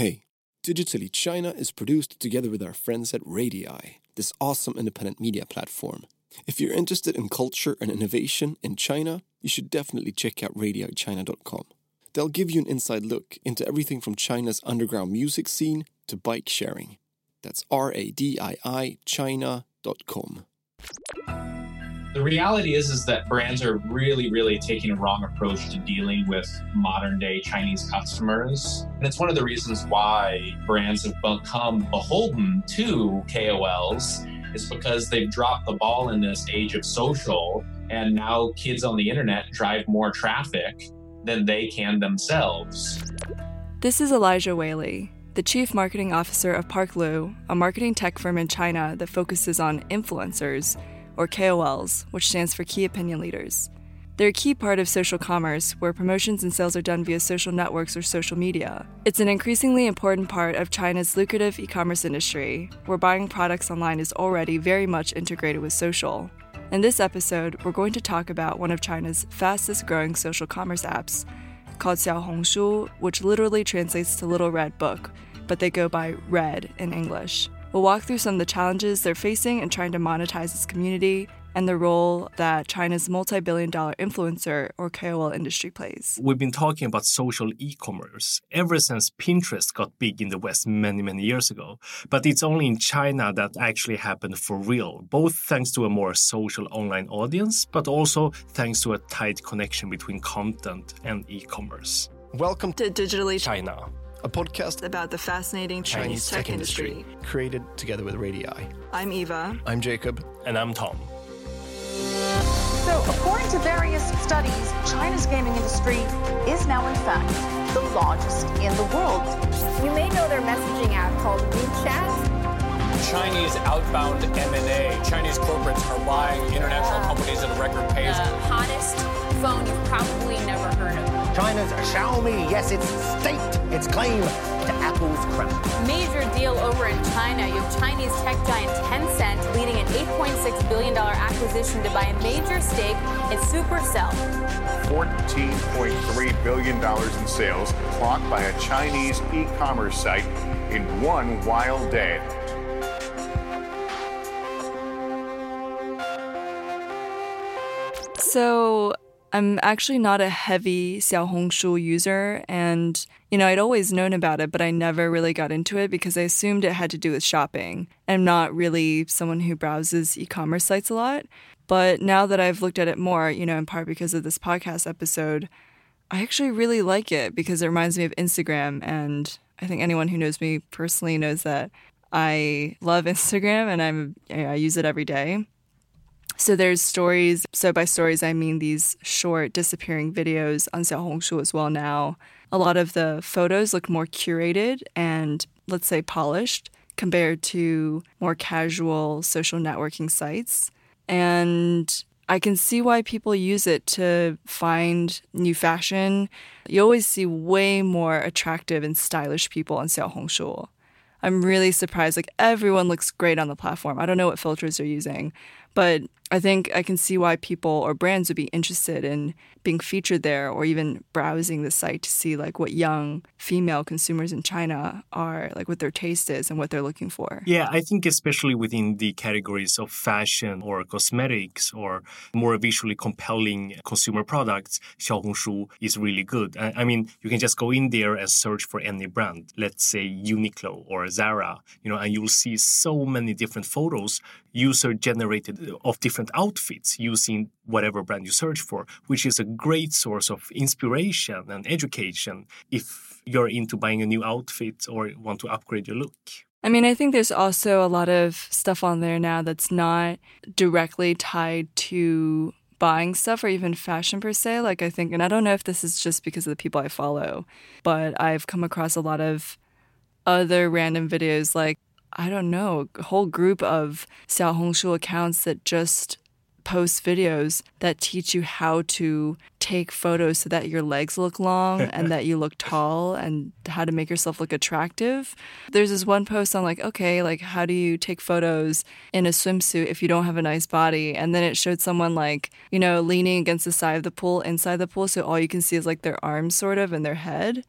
Hey, Digitally China is produced together with our friends at Radii, this awesome independent media platform. If you're interested in culture and innovation in China, you should definitely check out RadiiChina.com. They'll give you an inside look into everything from China's underground music scene to bike sharing. That's R A D I I China.com. The reality is is that brands are really, really taking a wrong approach to dealing with modern day Chinese customers. And it's one of the reasons why brands have become beholden to KOLs is because they've dropped the ball in this age of social and now kids on the internet drive more traffic than they can themselves. This is Elijah Whaley, the Chief Marketing Officer of Parklu, a marketing tech firm in China that focuses on influencers, or KOLs, which stands for Key Opinion Leaders. They're a key part of social commerce, where promotions and sales are done via social networks or social media. It's an increasingly important part of China's lucrative e commerce industry, where buying products online is already very much integrated with social. In this episode, we're going to talk about one of China's fastest growing social commerce apps called Xiaohongshu, which literally translates to Little Red Book, but they go by Red in English. We'll walk through some of the challenges they're facing in trying to monetize this community and the role that China's multi billion dollar influencer or KOL industry plays. We've been talking about social e commerce ever since Pinterest got big in the West many, many years ago. But it's only in China that actually happened for real, both thanks to a more social online audience, but also thanks to a tight connection between content and e commerce. Welcome To digitally China. A podcast about the fascinating Chinese, tech, industry. created together with Radii. I'm Eva. I'm Jacob. And I'm Tom. So, according to various studies, China's gaming industry is now, in fact, the largest in the world. You may know their messaging app called WeChat. Chinese outbound M&A. Chinese corporates are buying international companies at a record pace. The hottest phone you've probably never heard of. China's Xiaomi, yes, it's staked its claim to Apple's crown. Major deal over in China. You have Chinese tech giant Tencent leading an $8.6 billion acquisition to buy a major stake in Supercell. $14.3 billion in sales clocked by a Chinese e commerce site in one wild day. So I'm actually not a heavy Xiaohongshu user, and you know I'd always known about it, but I never really got into it because I assumed it had to do with shopping. I'm not really someone who browses e-commerce sites a lot, but now that I've looked at it more, you know, in part because of this podcast episode, I actually really like it because it reminds me of Instagram, and I think anyone who knows me personally knows that I love Instagram and I'm I use it every day. So there's stories. So by stories, I mean these short disappearing videos on Xiaohongshu as well now. A lot of the photos look more curated and let's say polished compared to more casual social networking sites. And I can see why people use it to find new fashion. You always see way more attractive and stylish people on Xiaohongshu. I'm really surprised. Like everyone looks great on the platform. I don't know what filters they're using, but I think I can see why people or brands would be interested in being featured there or even browsing the site to see like what young female consumers in China are like what their taste is and what they're looking for. Yeah, I think especially within the categories of fashion or cosmetics or more visually compelling consumer products, Xiaohongshu is really good. I mean, you can just go in there and search for any brand, let's say Uniqlo or Zara, you know, and you'll see so many different photos user generated of different outfits using whatever brand you search for, which is a great source of inspiration and education if you're into buying a new outfit or want to upgrade your look. I mean, I think there's also a lot of stuff on there now that's not directly tied to buying stuff or even fashion per se. Like, I think, and I don't know if this is just because of the people I follow, but I've come across a lot of other random videos, like, I don't know, a whole group of Xiaohongshu accounts that just post videos that teach you how to take photos so that your legs look long and that you look tall and how to make yourself look attractive. There's this one post on like, okay, like how do you take photos in a swimsuit if you don't have a nice body? And then it showed someone like, you know, leaning against the side of the pool inside the pool so all you can see is like their arms sort of and their head.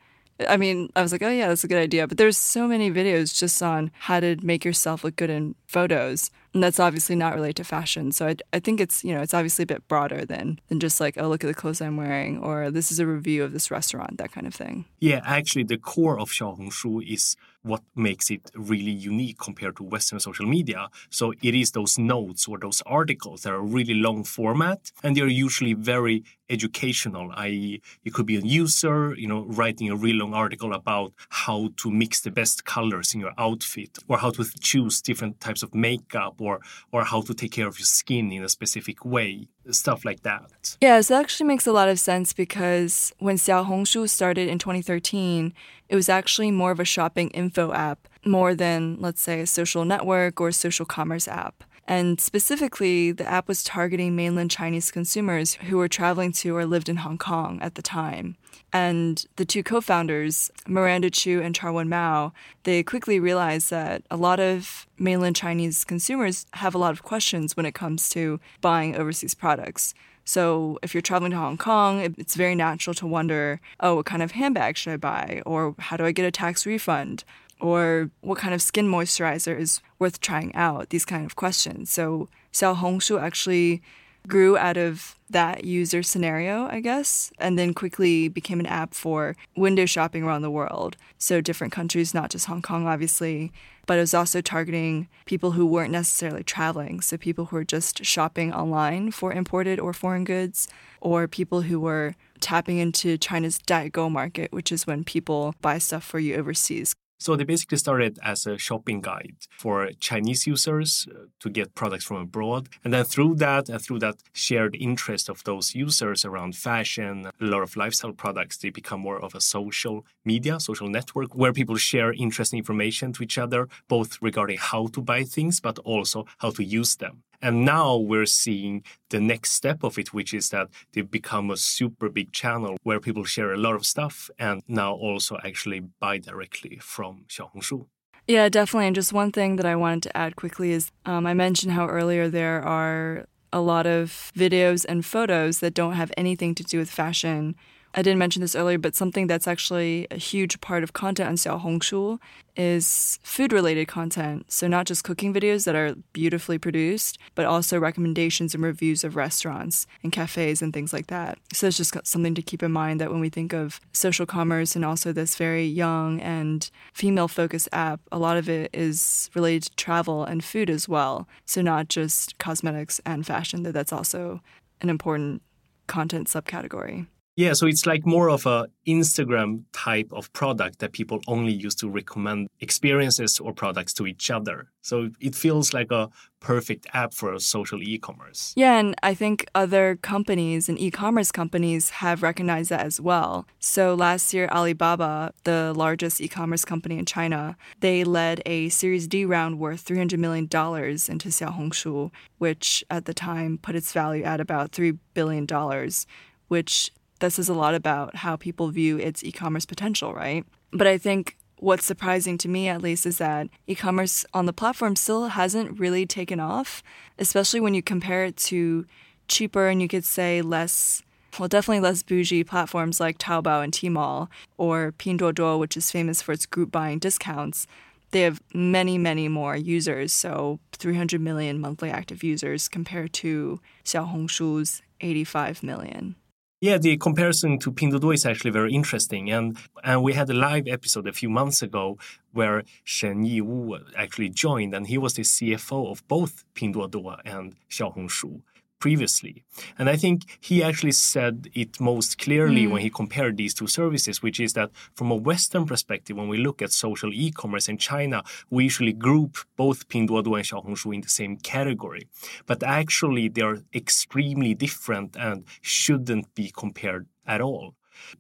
I mean, I was like, oh yeah, that's a good idea. But there's so many videos just on how to make yourself look good in photos. And that's obviously not related to fashion. So I, I think it's, you know, it's obviously a bit broader than, than just like, oh, look at the clothes I'm wearing, or this is a review of this restaurant, that kind of thing. Yeah, actually, the core of Xiaohongshu is what makes it really unique compared to Western social media. So it is those notes or those articles that are really long format, and they're usually very educational, i.e., you could be a user, you know, writing a really long article about how to mix the best colors in your outfit, or how to choose different types of makeup, or or how to take care of your skin in a specific way, stuff like that. Yeah, so that actually makes a lot of sense because when Xiaohongshu started in 2013, it was actually more of a shopping info app more than, let's say, a social network or social commerce app. And specifically, the app was targeting mainland Chinese consumers who were traveling to or lived in Hong Kong at the time. And the two co founders, Miranda Chu and Charlwin Mao, they quickly realized that a lot of mainland Chinese consumers have a lot of questions when it comes to buying overseas products. So if you're traveling to Hong Kong, it's very natural to wonder, oh, what kind of handbag should I buy? Or how do I get a tax refund? Or what kind of skin moisturizer is worth trying out, these kind of questions. So Xiaohongshu actually grew out of that user scenario, I guess, and then quickly became an app for window shopping around the world. So different countries, not just Hong Kong, obviously, but it was also targeting people who weren't necessarily traveling. So people who were just shopping online for imported or foreign goods, or people who were tapping into China's Daigou market, which is when people buy stuff for you overseas. So they basically started as a shopping guide for Chinese users uh, to get products from abroad. And then through that and through that shared interest of those users around fashion, a lot of lifestyle products, they become more of a social media, social network where people share interesting information to each other, both regarding how to buy things, but also how to use them. And now we're seeing the next step of it, which is that they've become a super big channel where people share a lot of stuff and now also actually buy directly from Xiaohongshu. Yeah, definitely. And just one thing that I wanted to add quickly is um, I mentioned how earlier there are a lot of videos and photos that don't have anything to do with fashion I didn't mention this earlier, but something that's actually a huge part of content on Xiaohongshu is food related content. So, not just cooking videos that are beautifully produced, but also recommendations and reviews of restaurants and cafes and things like that. So, it's just something to keep in mind that when we think of social commerce and also this very young and female focused app, a lot of it is related to travel and food as well. So, not just cosmetics and fashion, that that's also an important content subcategory. Yeah, so it's like more of a Instagram type of product that people only use to recommend experiences or products to each other. So it feels like a perfect app for social e-commerce. Yeah, and I think other companies and e-commerce companies have recognized that as well. So last year Alibaba, the largest e-commerce company in China, they led a Series D round worth 300 million dollars into Xiaohongshu, which at the time put its value at about 3 billion dollars, which that says a lot about how people view its e commerce potential, right? But I think what's surprising to me, at least, is that e commerce on the platform still hasn't really taken off, especially when you compare it to cheaper and you could say less. Well, definitely less bougie platforms like Taobao and Tmall, or Pinduoduo, which is famous for its group buying discounts. They have many, many more users, so 300 million monthly active users compared to Xiaohongshu's 85 million. Yeah, the comparison to Pinduoduo is actually very interesting, and and we had a live episode a few months ago where Shen Yiwu actually joined, and he was the CFO of both Pinduoduo and Xiaohongshu previously. And I think he actually said it most clearly mm. when he compared these two services, which is that from a Western perspective, when we look at social e commerce in China, we usually group both Pinduoduo and Xiaohongshu in the same category. But actually, they are extremely different and shouldn't be compared at all.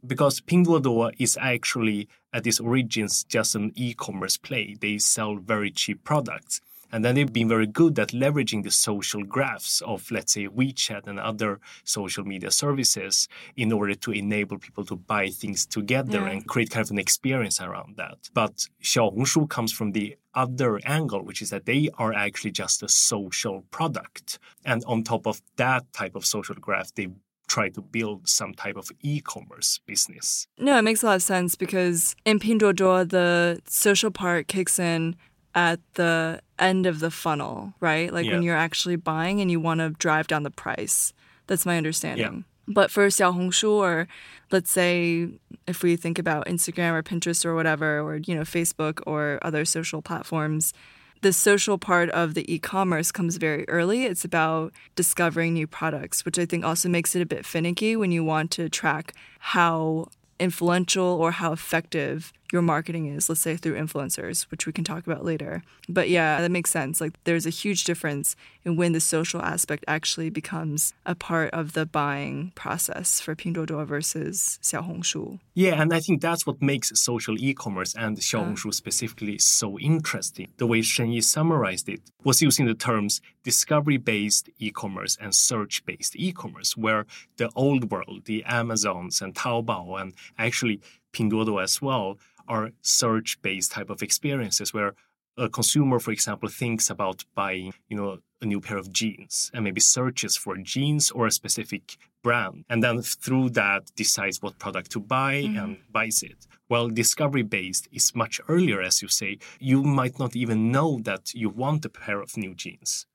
Because Pinduoduo is actually at its origins just an e commerce play. They sell very cheap products. And then they've been very good at leveraging the social graphs of, let's say, WeChat and other social media services in order to enable people to buy things together yeah. and create kind of an experience around that. But Xiaohongshu comes from the other angle, which is that they are actually just a social product. And on top of that type of social graph, they try to build some type of e-commerce business. No, it makes a lot of sense because in Pinduoduo, the social part kicks in at the end of the funnel, right? Like Yeah. when you're actually buying and you want to drive down the price. That's my understanding. Yeah. But for Xiaohongshu, or let's say if we think about Instagram or Pinterest or whatever, or you know Facebook or other social platforms, the social part of the e-commerce comes very early. It's about discovering new products, which I think also makes it a bit finicky when you want to track how influential or how effective your marketing is, let's say through influencers, which we can talk about later. But yeah, that makes sense. Like there's a huge difference in when the social aspect actually becomes a part of the buying process for Pinduoduo versus Xiaohongshu. Yeah, and I think that's what makes social e-commerce and uh-huh. Xiaohongshu specifically so interesting. The way Shenyi summarized it was using the terms discovery-based e-commerce and search-based e-commerce, where the old world, the Amazons and Taobao and actually Pinduoduo as well, are search-based type of experiences where a consumer, for example, thinks about buying, you know, a new pair of jeans and maybe searches for jeans or a specific brand, and then through that decides what product to buy mm-hmm. and buys it. Well, discovery based is much earlier, as you say. You might not even know that you want a pair of new jeans.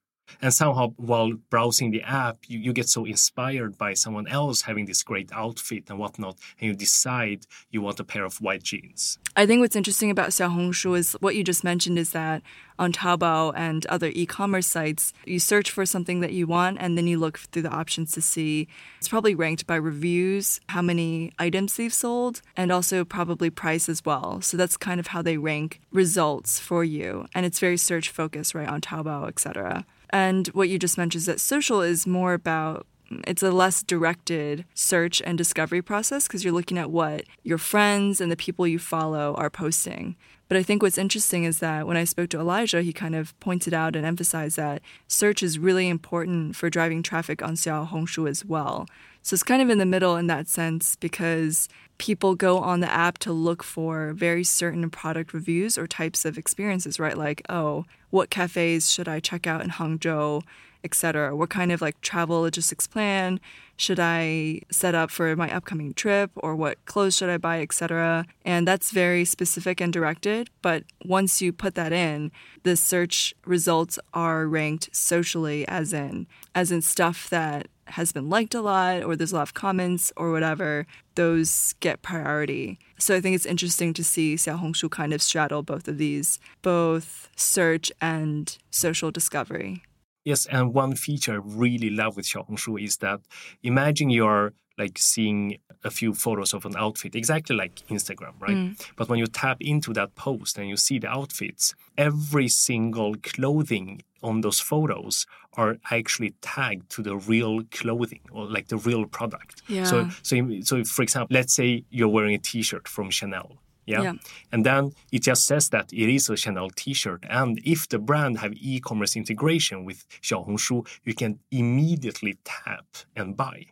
And somehow, while browsing the app, you, you get so inspired by someone else having this great outfit and whatnot, and you decide you want a pair of white jeans. I think what's interesting about Xiaohongshu is what you just mentioned is that on Taobao and other e-commerce sites, you search for something that you want and then you look through the options to see it's probably ranked by reviews, how many items they've sold, and also probably price as well. So that's kind of how they rank results for you. And it's very search focused, right, on Taobao, etc. And what you just mentioned is that social is more about it's a less directed search and discovery process because you're looking at what your friends and the people you follow are posting. But I think what's interesting is that when I spoke to Elijah, he kind of pointed out and emphasized that search is really important for driving traffic on Xiaohongshu as well. So it's kind of in the middle in that sense because people go on the app to look for very certain product reviews or types of experiences, right? Like, oh, what cafes should I check out in Hangzhou, etc. What kind of like travel logistics plan should I set up for my upcoming trip or what clothes should I buy, etc. And that's very specific and directed, but once you put that in, the search results are ranked socially as in as in stuff that has been liked a lot or there's a lot of comments or whatever, those get priority. So I think it's interesting to see Xiaohongshu kind of straddle both of these, both search and social discovery. Yes, and one feature I really love with Xiaohongshu is that imagine you're like seeing a few photos of an outfit, exactly like Instagram, right? Mm. But when you tap into that post and you see the outfits, every single clothing on those photos are actually tagged to the real clothing or like the real product. So, Yeah. so, so for example, let's say you're wearing a T-shirt from Chanel. Yeah? Yeah. And then it just says that it is a Chanel t-shirt. And if the brand have e-commerce integration with Xiaohongshu, you can immediately tap and buy.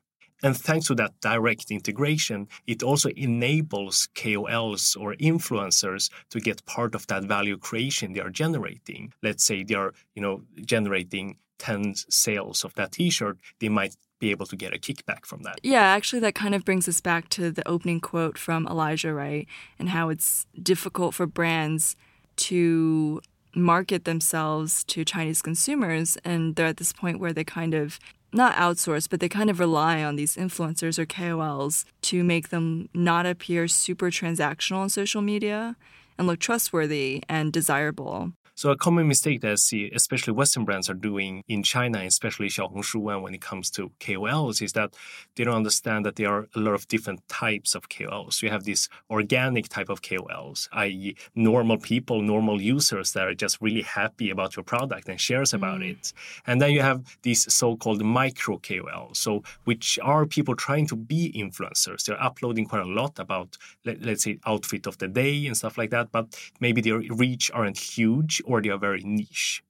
And thanks to that direct integration, it also enables KOLs or influencers to get part of that value creation they are generating. Let's say they are, you know, generating 10 sales of that t-shirt, they might be able to get a kickback from that. Yeah, actually, that kind of brings us back to the opening quote from Elijah, right? And how it's difficult for brands to market themselves to Chinese consumers. And they're at this point where they kind of not outsource, but they kind of rely on these influencers or KOLs to make them not appear super transactional on social media and look trustworthy and desirable. So a common mistake that I see, especially Western brands are doing in China, especially Xiaohongshu, and when it comes to KOLs, is that they don't understand that there are a lot of different types of KOLs. You have this organic type of KOLs, i.e., normal people, normal users that are just really happy about your product and shares about mm. it. And then you have these so-called micro KOLs, so which are people trying to be influencers. They're uploading quite a lot about, let, let's say, outfit of the day and stuff like that, but maybe their reach aren't huge or they are very niche.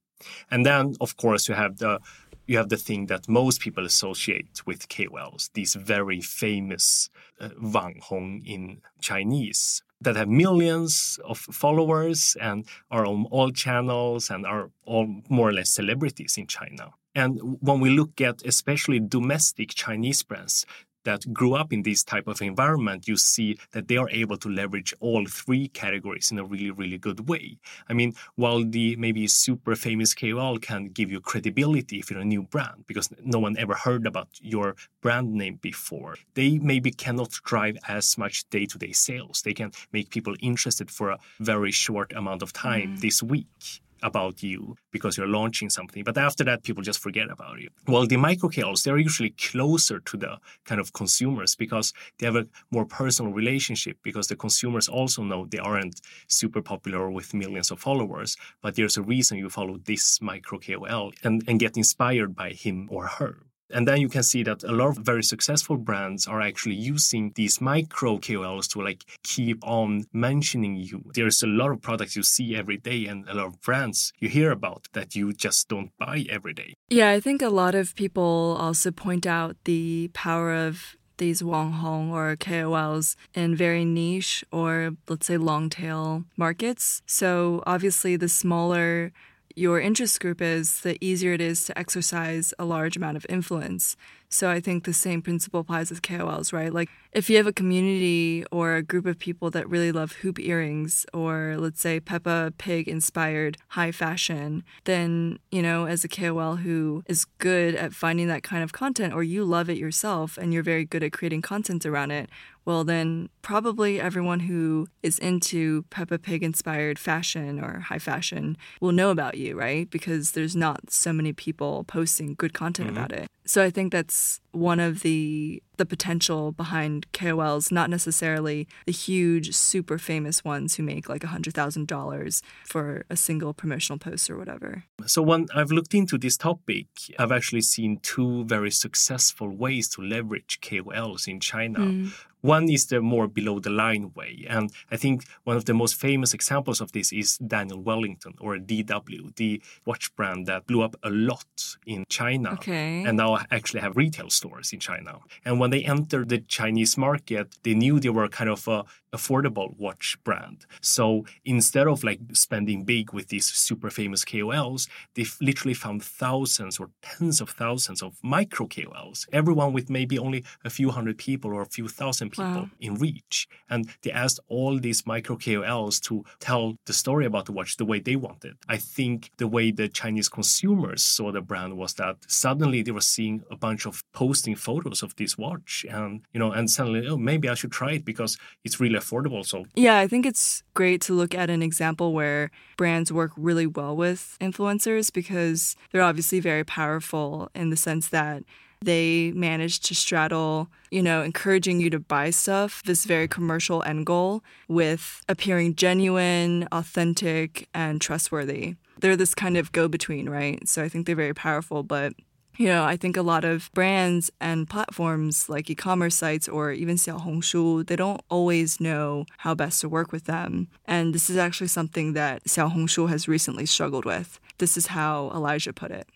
And then, of course, you have the you have the thing that most people associate with KOLs, these very famous uh, Wang Hong in Chinese that have millions of followers and are on all channels and are all more or less celebrities in China. And when we look at especially domestic Chinese brands, that grew up in this type of environment, you see that they are able to leverage all three categories in a really, really good way. I mean, while the maybe super famous KOL can give you credibility if you're a new brand because no one ever heard about your brand name before, they maybe cannot drive as much day to day sales. They can make people interested for a very short amount of time mm. this week about you because you're launching something. But after that, people just forget about you. Well, the micro KOLs, they're usually closer to the kind of consumers because they have a more personal relationship because the consumers also know they aren't super popular with millions of followers, but there's a reason you follow this micro KOL and, and get inspired by him or her. And then you can see that a lot of very successful brands are actually using these micro KOLs to like keep on mentioning you. There's a lot of products you see every day and a lot of brands you hear about that you just don't buy every day. Yeah, I think a lot of people also point out the power of these Hong or KOLs in very niche or let's say long tail markets. So obviously the smaller your interest group is, the easier it is to exercise a large amount of influence. So I think the same principle applies with KOLs, right? Like if you have a community or a group of people that really love hoop earrings or let's say Peppa Pig inspired high fashion, then, you know, as a KOL who is good at finding that kind of content or you love it yourself and you're very good at creating content around it, well, then probably everyone who is into Peppa Pig inspired fashion or high fashion will know about you, right? Because there's not so many people posting good content mm-hmm. about it. So I think that's one of the the potential behind KOLs, not necessarily the huge, super famous ones who make like a hundred thousand dollars for a single promotional post or whatever. So when I've looked into this topic, I've actually seen two very successful ways to leverage KOLs in China. Mm. One is the more below the line way. And I think one of the most famous examples of this is Daniel Wellington or DW, the watch brand that blew up a lot in China okay. and now actually have retail stores in China. And when they entered the Chinese market, they knew they were kind of a affordable watch brand. So instead of like spending big with these super famous KOLs, they literally found thousands or tens of thousands of micro KOLs, everyone with maybe only a few hundred people or a few thousand people wow. in reach. And they asked all these micro KOLs to tell the story about the watch the way they wanted. I think the way the Chinese consumers saw the brand was that suddenly they were seeing a bunch of posting photos of this watch and you know and suddenly oh maybe I should try it because it's really affordable. So yeah, I think it's great to look at an example where brands work really well with influencers because they're obviously very powerful in the sense that they manage to straddle, you know, encouraging you to buy stuff, this very commercial end goal with appearing genuine, authentic, and trustworthy. They're this kind of go between, right? So I think they're very powerful, but you know, I think a lot of brands and platforms like e-commerce sites or even Xiaohongshu, they don't always know how best to work with them. And this is actually something that Xiaohongshu has recently struggled with. This is how Elijah put it.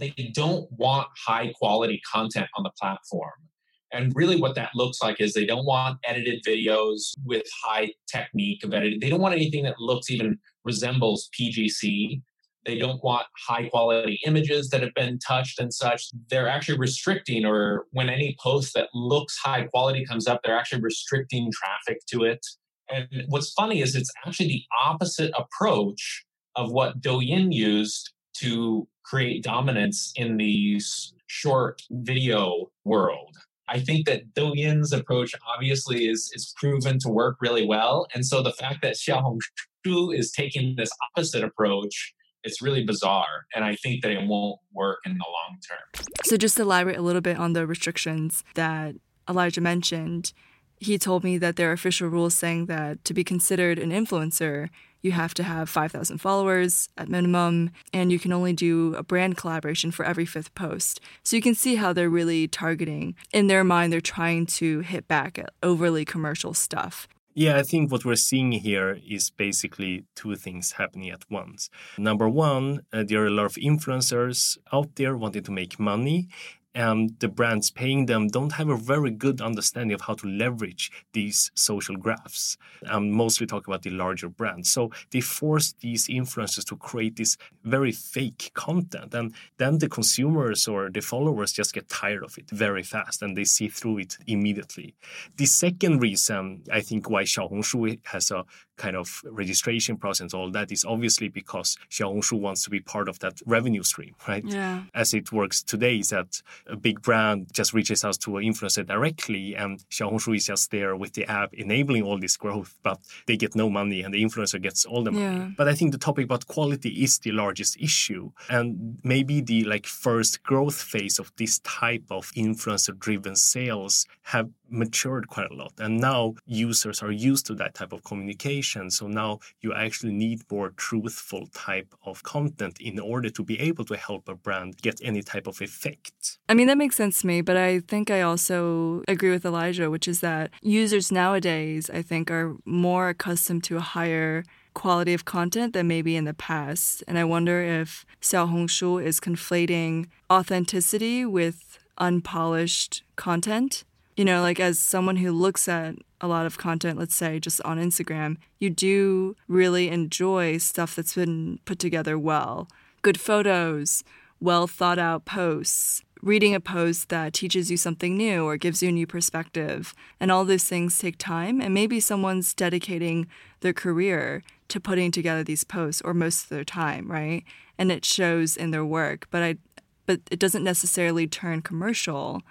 They don't want high quality content on the platform. And really, what that looks like is they don't want edited videos with high technique of editing. They don't want anything that looks even resembles PGC. They don't want high quality images that have been touched and such. They're actually restricting, or when any post that looks high quality comes up, they're actually restricting traffic to it. And what's funny is it's actually the opposite approach of what Douyin used to create dominance in the short video world. I think that Douyin's approach obviously is, is proven to work really well. And so the fact that Xiaohongshu is taking this opposite approach it's really bizarre and i think that it won't work in the long term so just elaborate a little bit on the restrictions that elijah mentioned he told me that there are official rules saying that to be considered an influencer you have to have 5,000 followers at minimum, and you can only do a brand collaboration for every fifth post. So you can see how they're really targeting. In their mind, they're trying to hit back at overly commercial stuff. Yeah, I think what we're seeing here is basically two things happening at once. Number one, uh, there are a lot of influencers out there wanting to make money, and the brands paying them don't have a very good understanding of how to leverage these social graphs. I'm mostly talking about the larger brands. So they force these influencers to create this very fake content. And then the consumers or the followers just get tired of it very fast and they see through it immediately. The second reason I think why Xiaohongshu has a kind of registration process all that is obviously because Xiaohongshu wants to be part of that revenue stream, right? Yeah. As it works today is that a big brand just reaches out to an influencer directly and Xiaohongshu is just there with the app enabling all this growth, but they get no money and the influencer gets all the money. Yeah. But I think the topic about quality is the largest issue. And maybe the like first growth phase of this type of influencer driven sales have matured quite a lot. And now users are used to that type of communication. So now you actually need more truthful type of content in order to be able to help a brand get any type of effect. I mean, that makes sense to me, but I think I also agree with Elijah, which is that users nowadays, I think, are more accustomed to a higher quality of content than maybe in the past. And I wonder if Xiaohongshu is conflating authenticity with unpolished content. You know, like as someone who looks at a lot of content, let's say just on Instagram, you do really enjoy stuff that's been put together well. Good photos, well thought out posts, reading a post that teaches you something new or gives you a new perspective. And all those things take time. And maybe someone's dedicating their career to putting together these posts or most of their time, right? And it shows in their work. But I but it doesn't necessarily turn commercial,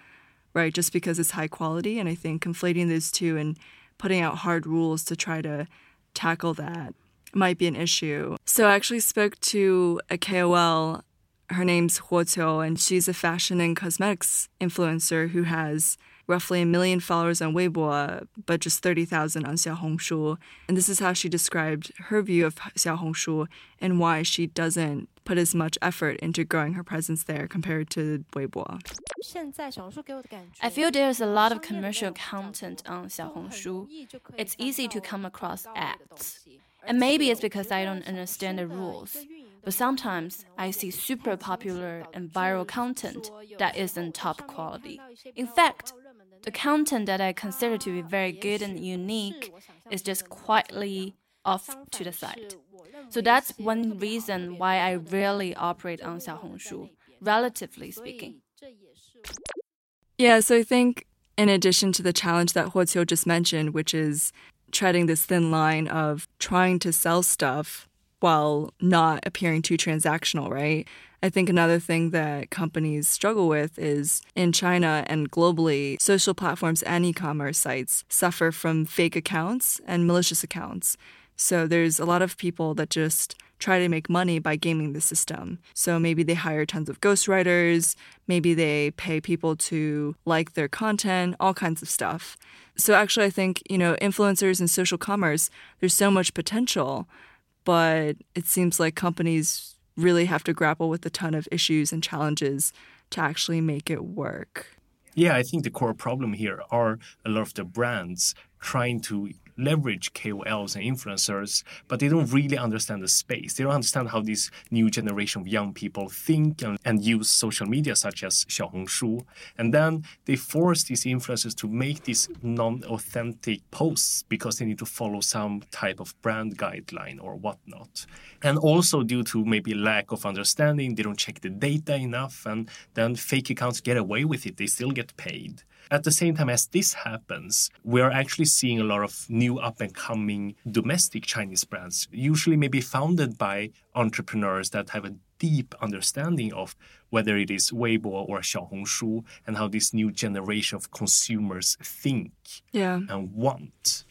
right? Just because it's high quality. And I think conflating those two and putting out hard rules to try to tackle that might be an issue. So I actually spoke to a KOL her name's Huo Qiu, and she's a fashion and cosmetics influencer who has roughly a million followers on Weibo, but just 30,000 on Xiaohongshu. And this is how she described her view of Xiaohongshu and why she doesn't put as much effort into growing her presence there compared to Weibo. I feel there's a lot of commercial content on Xiaohongshu. It's easy to come across ads. And maybe it's because I don't understand the rules. But sometimes I see super popular and viral content that isn't top quality. In fact, the content that I consider to be very good and unique is just quietly off to the side. So that's one reason why I rarely operate on Xiaohongshu, relatively speaking. Yeah, so I think in addition to the challenge that Huo just mentioned, which is treading this thin line of trying to sell stuff while not appearing too transactional, right? I think another thing that companies struggle with is in China and globally, social platforms and e commerce sites suffer from fake accounts and malicious accounts. So there's a lot of people that just try to make money by gaming the system. So maybe they hire tons of ghostwriters, maybe they pay people to like their content, all kinds of stuff. So actually, I think, you know, influencers and social commerce, there's so much potential but it seems like companies really have to grapple with a ton of issues and challenges to actually make it work. Yeah, I think the core problem here are a lot of the brands trying to leverage KOLs and influencers, but they don't really understand the space. They don't understand how this new generation of young people think and, and use social media, such as Xiaohongshu. And then they force these influencers to make these non authentic posts because they need to follow some type of brand guideline or whatnot. And also, due to maybe lack of understanding, they don't check the data enough, and then fake accounts get away with it. They still get paid. At the same time as this happens, we are actually seeing a lot of new up and coming domestic Chinese brands, usually maybe founded by entrepreneurs that have a deep understanding of whether it is Weibo or Xiaohongshu and how this new generation of consumers think yeah. and want.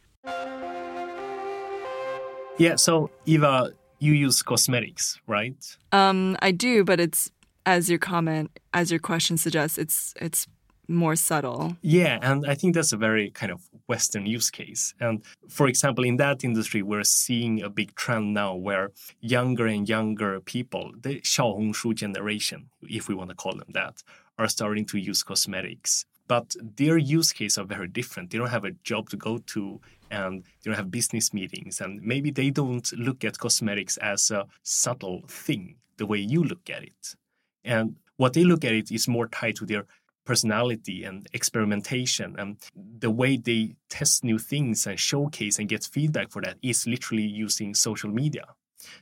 Yeah, so Eva, you use cosmetics, right? Um, I do, but it's as your comment, as your question suggests, it's it's more subtle. Yeah, and I think that's a very kind of Western use case. And for example, in that industry, we're seeing a big trend now where younger and younger people, the Xiaohongshu generation, if we want to call them that, are starting to use cosmetics. But their use case are very different. They don't have a job to go to and they don't have business meetings. And maybe they don't look at cosmetics as a subtle thing the way you look at it. And what they look at it is more tied to their personality and experimentation and the way they test new things and showcase and get feedback for that is literally using social media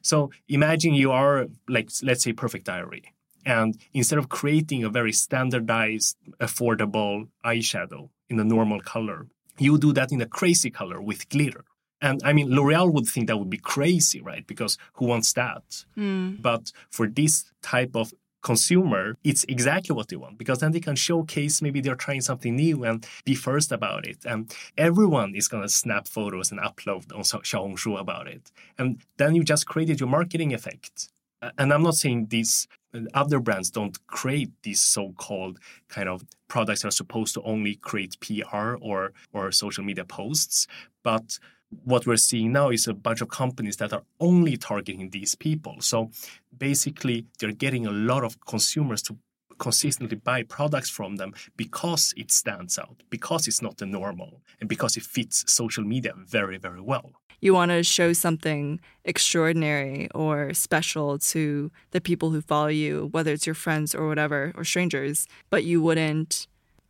so imagine you are like let's say perfect diary and instead of creating a very standardized affordable eyeshadow in a normal color you do that in a crazy color with glitter and I mean, L'Oreal would think that would be crazy, right? Because who wants that? Mm. But for this type of consumer, it's exactly what they want because then they can showcase maybe they're trying something new and be first about it. And everyone is going to snap photos and upload on Xiaohongshu about it. And then you just created your marketing effect. And I'm not saying these uh, other brands don't create these so-called kind of products that are supposed to only create PR or or social media posts, but what we're seeing now is a bunch of companies that are only targeting these people. So basically, they're getting a lot of consumers to consistently buy products from them because it stands out, because it's not the normal, and because it fits social media very, very well. You want to show something extraordinary or special to the people who follow you, whether it's your friends or whatever, or strangers, but you wouldn't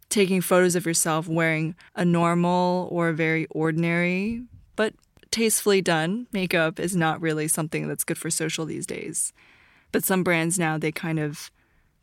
taking photos of yourself wearing a normal or very ordinary but tastefully done makeup is not really something that's good for social these days. But some brands now they kind of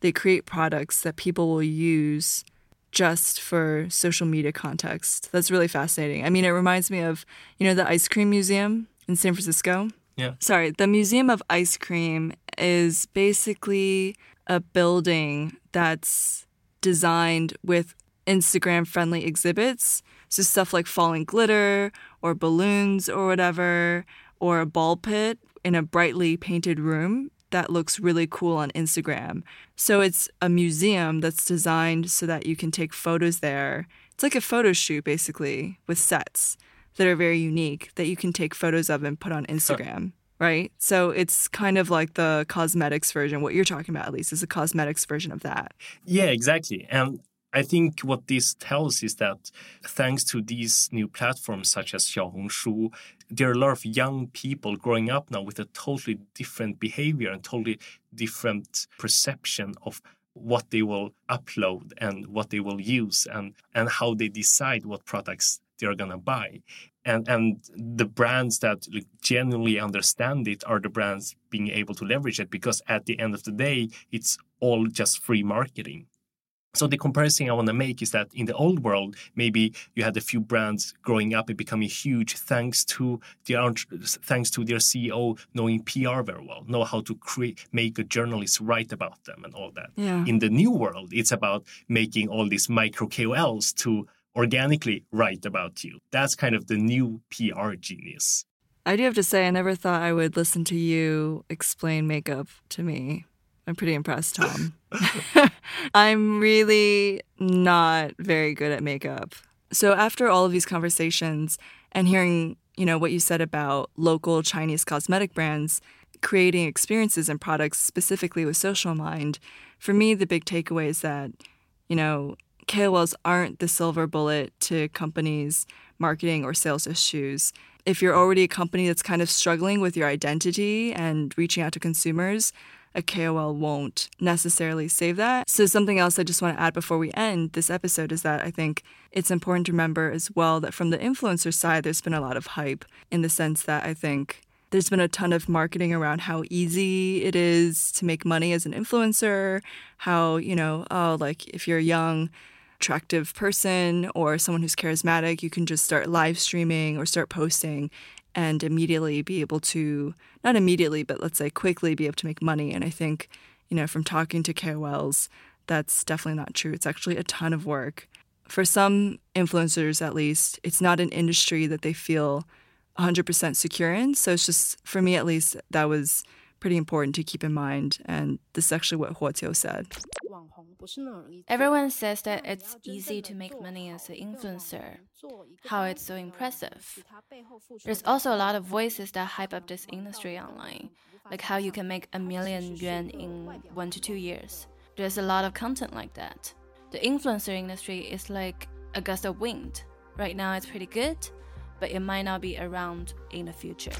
they create products that people will use just for social media context. That's really fascinating. I mean, it reminds me of, you know, the ice cream museum in San Francisco. Yeah. Sorry, the Museum of Ice Cream is basically a building that's designed with Instagram friendly exhibits. So stuff like falling glitter or balloons or whatever, or a ball pit in a brightly painted room that looks really cool on Instagram. So it's a museum that's designed so that you can take photos there. It's like a photo shoot basically with sets that are very unique that you can take photos of and put on Instagram. Right? So it's kind of like the cosmetics version. What you're talking about, at least, is a cosmetics version of that. Yeah, exactly. And I think what this tells is that thanks to these new platforms such as Xiaohongshu, there are a lot of young people growing up now with a totally different behavior and totally different perception of what they will upload and what they will use and, and how they decide what products they're gonna buy. And and the brands that genuinely understand it are the brands being able to leverage it because at the end of the day, it's all just free marketing. So the comparison I want to make is that in the old world, maybe you had a few brands growing up and becoming huge thanks to their thanks to their CEO knowing PR very well, know how to create make a journalist write about them and all that. Yeah. In the new world, it's about making all these micro KOLs to organically write about you. That's kind of the new PR genius. I do have to say, I never thought I would listen to you explain makeup to me. I'm pretty impressed, Tom. I'm really not very good at makeup. So after all of these conversations and hearing, you know, what you said about local Chinese cosmetic brands creating experiences and products specifically with social mind, for me the big takeaway is that, you know, KOLs aren't the silver bullet to companies' marketing or sales issues. If you're already a company that's kind of struggling with your identity and reaching out to consumers, a KOL won't necessarily save that. So, something else I just want to add before we end this episode is that I think it's important to remember as well that from the influencer side, there's been a lot of hype in the sense that I think there's been a ton of marketing around how easy it is to make money as an influencer, how, you know, oh, like if you're a young, attractive person or someone who's charismatic, you can just start live streaming or start posting and immediately be able to, not immediately, but let's say quickly be able to make money. And I think, you know, from talking to KOLs, that's definitely not true. It's actually a ton of work. For some influencers, at least, it's not an industry that they feel 100% secure in. So it's just, for me at least, that was pretty important to keep in mind. And this is actually what Huo Qiu said. Everyone says that it's easy to make money as an influencer, how it's so impressive. There's also a lot of voices that hype up this industry online, like how you can make a million yuan in one to two years. There's a lot of content like that. The influencer industry is like a gust of wind. Right now it's pretty good, but it might not be around in the future.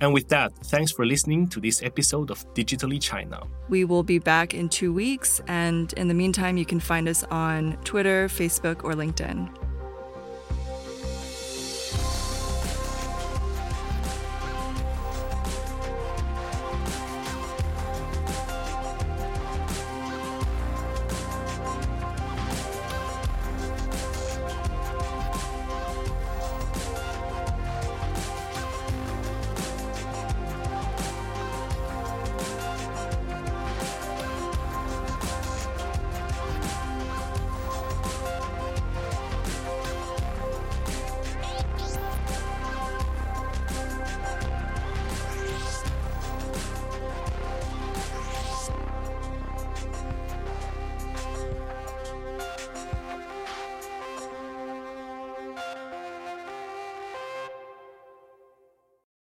And with that, thanks for listening to this episode of Digitally China. We will be back in two weeks, and in the meantime, you can find us on Twitter, Facebook, or LinkedIn.